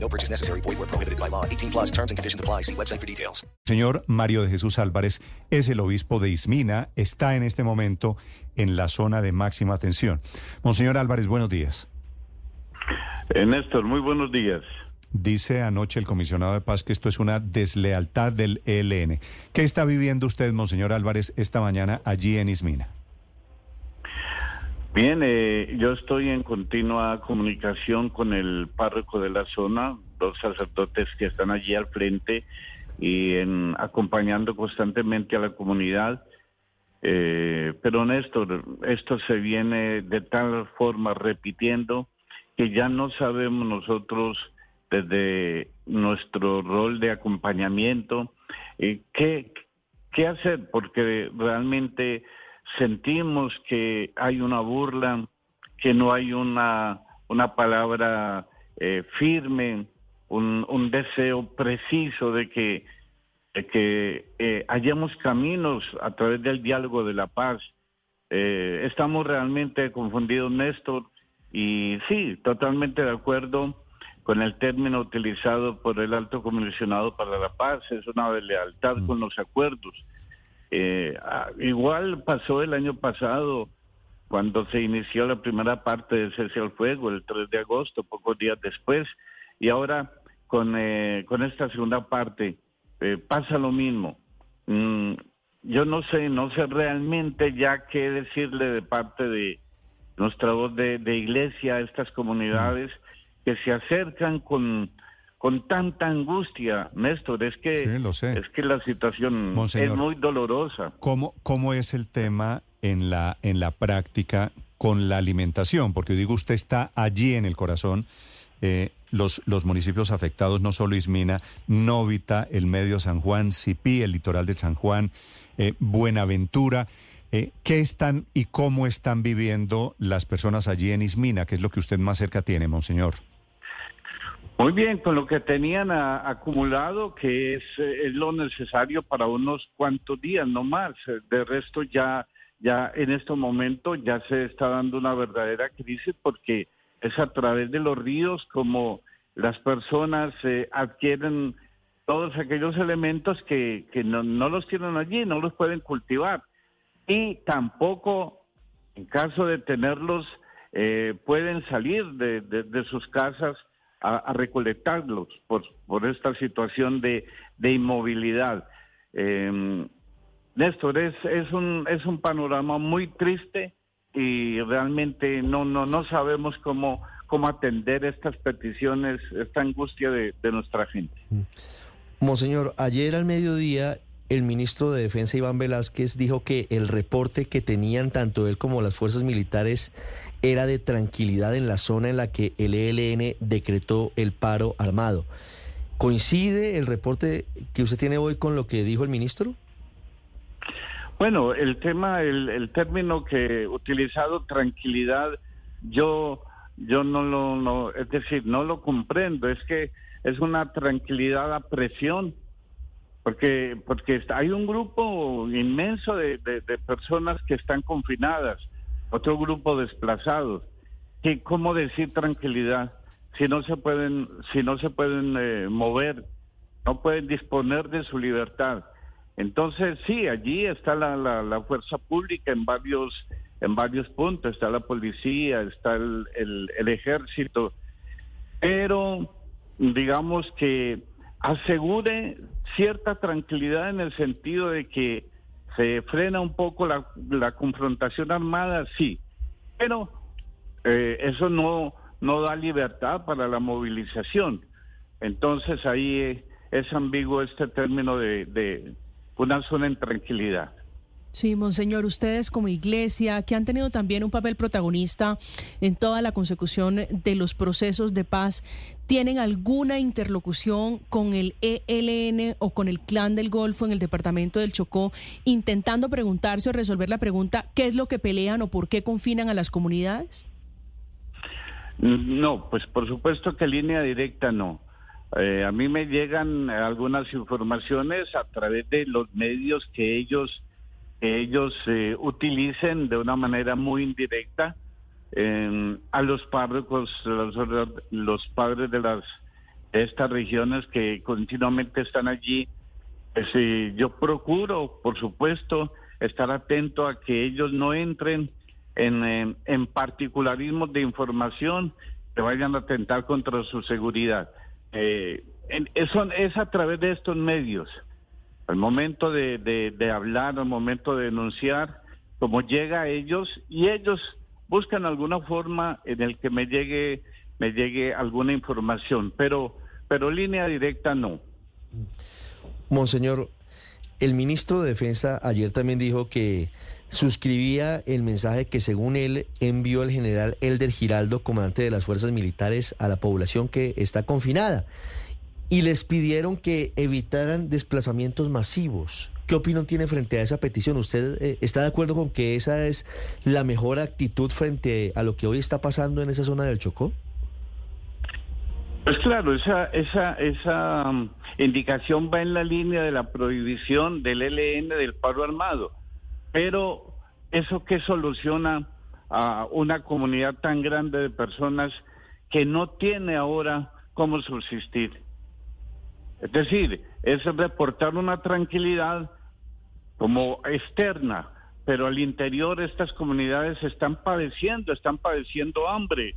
No purchase necessary. Void where prohibited by law. 18 plus terms and conditions apply. See website for details. Señor Mario de Jesús Álvarez es el obispo de Ismina, está en este momento en la zona de máxima atención. Monseñor Álvarez, buenos días. Eh, Néstor, muy buenos días. Dice anoche el comisionado de paz que esto es una deslealtad del ELN. ¿Qué está viviendo usted, Monseñor Álvarez, esta mañana allí en Ismina? Bien, eh, yo estoy en continua comunicación con el párroco de la zona, dos sacerdotes que están allí al frente y en, acompañando constantemente a la comunidad. Eh, pero Néstor, esto se viene de tal forma repitiendo que ya no sabemos nosotros desde nuestro rol de acompañamiento eh, qué, qué hacer, porque realmente sentimos que hay una burla, que no hay una, una palabra eh, firme, un, un, deseo preciso de que, de que eh, hallemos caminos a través del diálogo de la paz. Eh, estamos realmente confundidos, Néstor, y sí, totalmente de acuerdo con el término utilizado por el alto comisionado para la paz, es una lealtad mm. con los acuerdos. Eh, igual pasó el año pasado cuando se inició la primera parte de cese al fuego, el 3 de agosto, pocos días después, y ahora con, eh, con esta segunda parte eh, pasa lo mismo. Mm, yo no sé, no sé realmente ya qué decirle de parte de nuestra voz de, de iglesia a estas comunidades que se acercan con con tanta angustia, Néstor, es que, Es que la situación es muy dolorosa. ¿cómo, ¿Cómo es el tema en la, en la práctica con la alimentación? Porque digo, usted está allí en el corazón. Eh, los, los municipios afectados, no solo Ismina, Novita, el medio San Juan, Cipí, el litoral de San Juan, eh, Buenaventura. Eh, ¿Qué están y cómo están viviendo las personas allí en Ismina? ¿Qué es lo que usted más cerca tiene, Monseñor? Muy bien, con lo que tenían acumulado, que es, eh, es, lo necesario para unos cuantos días, no más. De resto ya, ya en este momento ya se está dando una verdadera crisis porque es a través de los ríos como las personas eh, adquieren todos aquellos elementos que, no, los tienen allí, no los pueden cultivar. Y tampoco, en caso de tenerlos, eh, pueden salir de sus casas a, recolectarlos por, por esta situación de, de inmovilidad. Eh, Néstor, es, es, un, es un panorama muy triste y realmente no, no, no sabemos cómo, cómo atender estas peticiones, esta angustia de, de nuestra gente. Mm. Monseñor, ayer al mediodía el ministro de Defensa Iván Velázquez dijo que el reporte que tenían tanto él como las fuerzas militares era de tranquilidad en la zona en la que el ELN decretó el paro armado. ¿Coincide el reporte que usted tiene hoy con lo que dijo el ministro? Bueno, el tema, el, término que utilizado, tranquilidad, yo, yo no lo, no, es decir, no lo comprendo. Es que es una tranquilidad a presión, porque, porque hay un grupo inmenso de personas que están confinadas otro grupo desplazados. ¿Qué, ¿Cómo decir tranquilidad si no se pueden, si no se pueden eh, mover, no pueden disponer de su libertad? Entonces sí, allí está la, la, la, fuerza pública en varios en varios puntos, está la policía, está el ejército, pero digamos que asegure cierta tranquilidad en el sentido de que se frena un poco la, confrontación armada, sí, pero eh, eso no, no da libertad para la movilización. Entonces ahí es ambiguo este término de, de una zona en tranquilidad. Sí, monseñor, ustedes como iglesia, que han tenido también un papel protagonista en toda la consecución de los procesos de paz, ¿tienen alguna interlocución con el ELN o con el Clan del Golfo en el departamento del Chocó, intentando preguntarse o resolver la pregunta, ¿qué es lo que pelean o por qué confinan a las comunidades? No, pues por supuesto que línea directa no. Eh, a mí me llegan algunas informaciones a través de los medios que ellos ellos eh, utilicen de una manera muy indirecta a los párrocos, los, padres de las estas regiones que continuamente están allí. Pues, eh, yo procuro, por supuesto, estar atento a que ellos no entren en, en particularismos de información que vayan a atentar contra su seguridad. Eh, eso es a través de estos medios. Al momento de, de, hablar, al momento de denunciar, como llega a ellos y ellos buscan alguna forma en el que me llegue me llegue alguna información, pero pero línea directa no. Monseñor, el ministro de Defensa ayer también dijo que suscribía el mensaje que según él envió el general Elder Giraldo, comandante de las fuerzas militares, a la población que está confinada. Y les pidieron que evitaran desplazamientos masivos. ¿Qué opinión tiene frente a esa petición? ¿Usted eh, está de acuerdo con que esa es la mejor actitud frente a lo que hoy está pasando en esa zona del Chocó? Pues claro, esa, esa, esa um, indicación va en la línea de la prohibición del LN del paro armado. Pero eso que soluciona a una comunidad tan grande de personas que no tiene ahora cómo subsistir. Es decir, es reportar una tranquilidad como externa, pero al interior estas comunidades están padeciendo, están padeciendo hambre,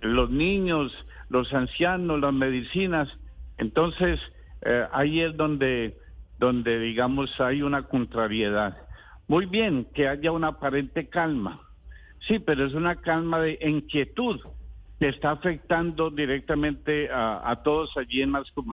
los niños, los ancianos, las medicinas. Entonces, eh, ahí es donde, donde, digamos, hay una contrariedad. Muy bien que haya una aparente calma, sí, pero es una calma de inquietud que está afectando directamente a, a todos allí en las comunidades.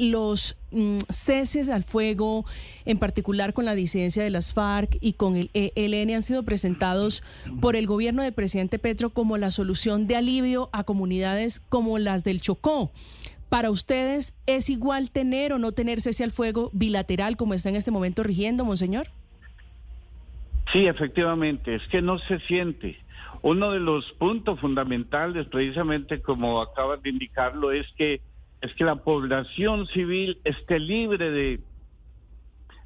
Los mm, ceses al fuego, en particular con la disidencia de las FARC y con el ELN, han sido presentados por el gobierno del presidente Petro como la solución de alivio a comunidades como las del Chocó. ¿Para ustedes es igual tener o no tener cese al fuego bilateral como está en este momento rigiendo, monseñor? Sí, efectivamente, es que no se siente. Uno de los puntos fundamentales, precisamente como acabas de indicarlo, es que es que la población civil esté libre de,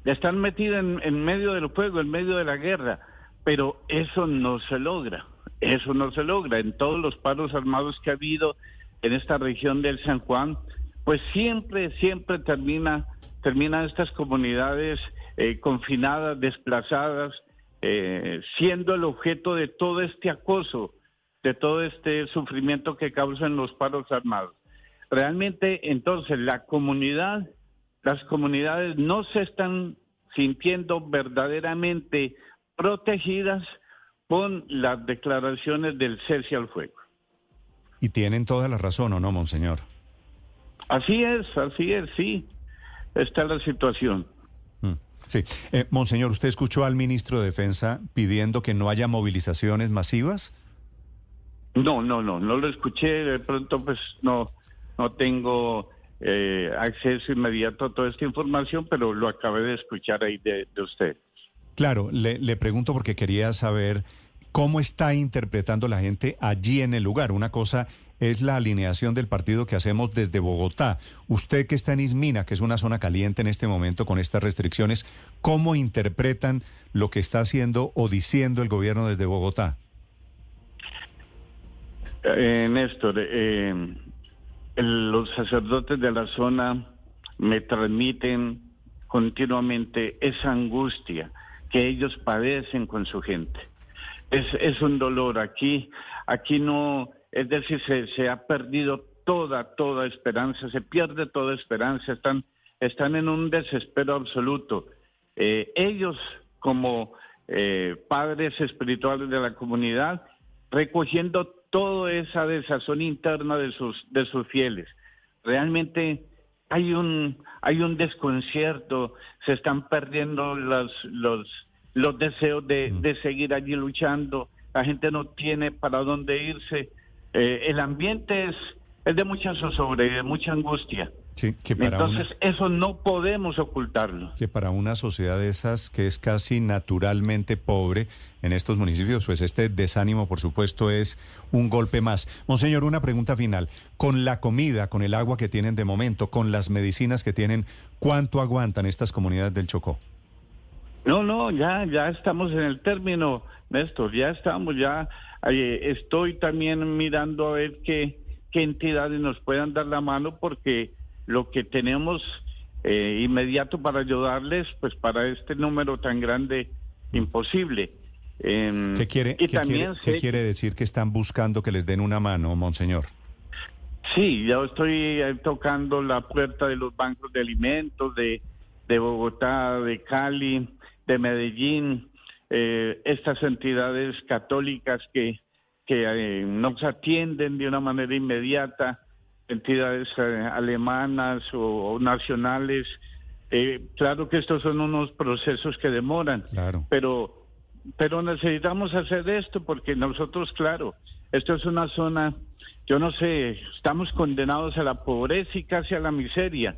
de estar metida en, medio del fuego, en medio de la guerra. Pero eso no se logra, eso no se logra. En todos los paros armados que ha habido en esta región del San Juan, pues siempre, siempre termina, terminan estas comunidades eh, confinadas, desplazadas, eh, siendo el objeto de todo este acoso, de todo este sufrimiento que causan los paros armados. Realmente, entonces, la comunidad, las comunidades no se están sintiendo verdaderamente protegidas con las declaraciones del cese al fuego. Y tienen toda la razón, ¿o no, monseñor? Así es, así es, sí. Esta es la situación. Mm, sí. Eh, monseñor, ¿usted escuchó al ministro de Defensa pidiendo que no haya movilizaciones masivas? No, no, no, no lo escuché. De pronto, pues no, no tengo eh, acceso inmediato a toda esta información, pero lo acabé de escuchar ahí de, usted. Claro, le, le pregunto porque quería saber cómo está interpretando la gente allí en el lugar. Una cosa es la alineación del partido que hacemos desde Bogotá. Usted que está en Ismina, que es una zona caliente en este momento con estas restricciones, ¿cómo interpretan lo que está haciendo o diciendo el gobierno desde Bogotá? Eh, Néstor, eh, los sacerdotes de la zona me transmiten continuamente esa angustia que ellos padecen con su gente. Es, es un dolor aquí, aquí no, es decir, se, se ha perdido toda, toda esperanza, se pierde toda esperanza, están, están en un desespero absoluto. Eh, ellos, como eh, padres espirituales de la comunidad, recogiendo toda esa desazón interna de sus, de sus fieles. Realmente hay un, hay un desconcierto, se están perdiendo los, los, los deseos de, de seguir allí luchando, la gente no tiene para dónde irse, eh, el ambiente es, es de mucha zozobra y de mucha angustia. Sí, que para Entonces, una, eso no podemos ocultarlo. que para una sociedad de esas que es casi naturalmente pobre en estos municipios, pues este desánimo, por supuesto, es un golpe más. Monseñor, una pregunta final. Con la comida, con el agua que tienen de momento, con las medicinas que tienen, ¿cuánto aguantan estas comunidades del Chocó? No, no, ya, ya estamos en el término, Néstor, ya estamos, ya eh, estoy también mirando a ver qué, qué entidades nos puedan dar la mano porque lo que tenemos eh, inmediato para ayudarles, pues para este número tan grande, imposible. Em, ¿Qué quiere, y qué también quiere, qué sé- quiere decir que están buscando que les den una mano, Monseñor? Sí, yo estoy eh, tocando la puerta de los bancos de alimentos de, de Bogotá, de Cali, de Medellín, eh, estas entidades católicas que, que eh, nos atienden de una manera inmediata, entidades eh, alemanas o, nacionales. Eh, claro que estos son unos procesos que demoran, Claro. pero pero necesitamos hacer esto porque nosotros, claro, esto es una zona, yo no sé, estamos condenados a la pobreza y casi a la miseria.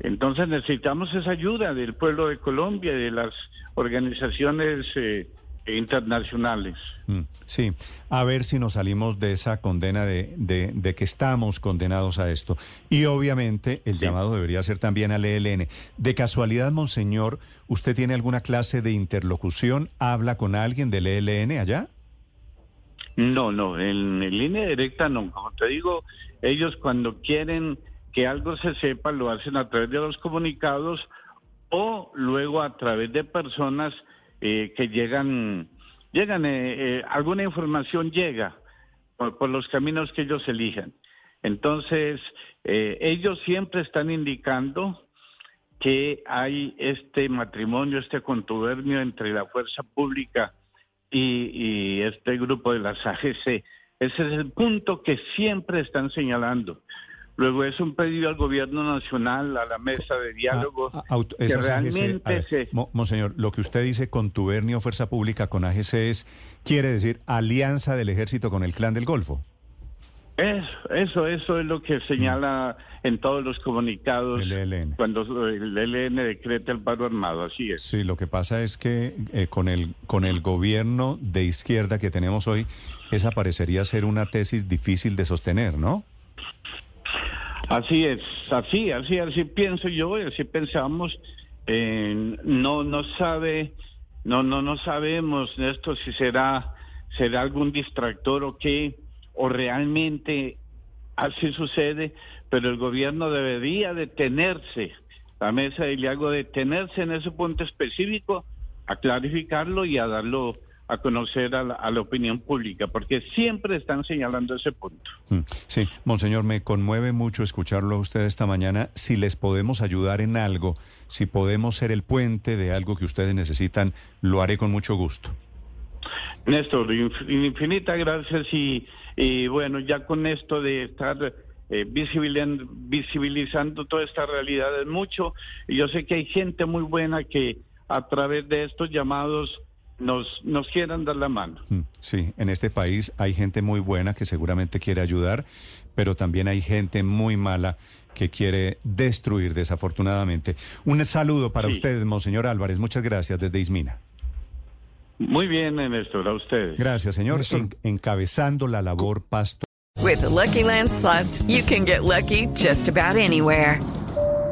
Entonces necesitamos esa ayuda del pueblo de Colombia y de las organizaciones eh, internacionales. Mm, Sí, a ver si nos salimos de esa condena de, de- de que estamos condenados a esto. Y obviamente el llamado debería ser también al ELN. De casualidad, Monseñor, ¿usted tiene alguna clase de interlocución? ¿Habla con alguien del ELN allá? No, no, en, en línea directa no. Como te digo, ellos cuando quieren que algo se sepa lo hacen a través de los comunicados o luego a través de personas eh, que llegan, llegan, eh, eh, alguna información llega por, los caminos que ellos elijan. Entonces, eh, ellos siempre están indicando que hay este matrimonio, este contubernio entre la fuerza pública y, y este grupo de las AGC. Ese es el punto que siempre están señalando. Luego es un pedido al gobierno nacional, a la mesa de diálogo, Ah, Auto- que esas AGC, realmente a ver, se... Mo- Monseñor, lo que usted dice contubernio fuerza pública con AGC es, quiere decir alianza del ejército con el clan del Golfo. Eso, eso, eso es lo que señala en todos los comunicados El ELN. cuando el ELN decreta el paro armado, así es. Sí, lo que pasa es que eh, con el con el gobierno de izquierda que tenemos hoy, esa parecería ser una tesis difícil de sostener, ¿no? Así es, así, así, así pienso yo y así pensamos. Eh, no, no sabe, no, no, no sabemos esto si será, será algún distractor o qué, o realmente así sucede, pero el gobierno debería detenerse, la mesa de Iliago detenerse en ese punto específico, a clarificarlo y a darlo a conocer a la, a la opinión pública, porque siempre están señalando ese punto. Mm, Sí, Monseñor, me conmueve mucho escucharlo a usted esta mañana. Si les podemos ayudar en algo, si podemos ser el puente de algo que ustedes necesitan, lo haré con mucho gusto. Néstor, inf- infinitas gracias y, y bueno, ya con esto de estar eh, visibilizando, visibilizando toda esta realidad es mucho. Y yo sé que hay gente muy buena que a través de estos llamados nos, nos quieran dar la mano. Mm, Sí, en este país hay gente muy buena que seguramente quiere ayudar, pero también hay gente muy mala que quiere destruir, desafortunadamente. Un saludo para Sí. ustedes, Monseñor Álvarez. Muchas gracias desde Ismina. Muy bien, Néstor, a ustedes. Gracias, señor. En- encabezando la labor pasto. With the Lucky Land slots, you can get lucky just about anywhere.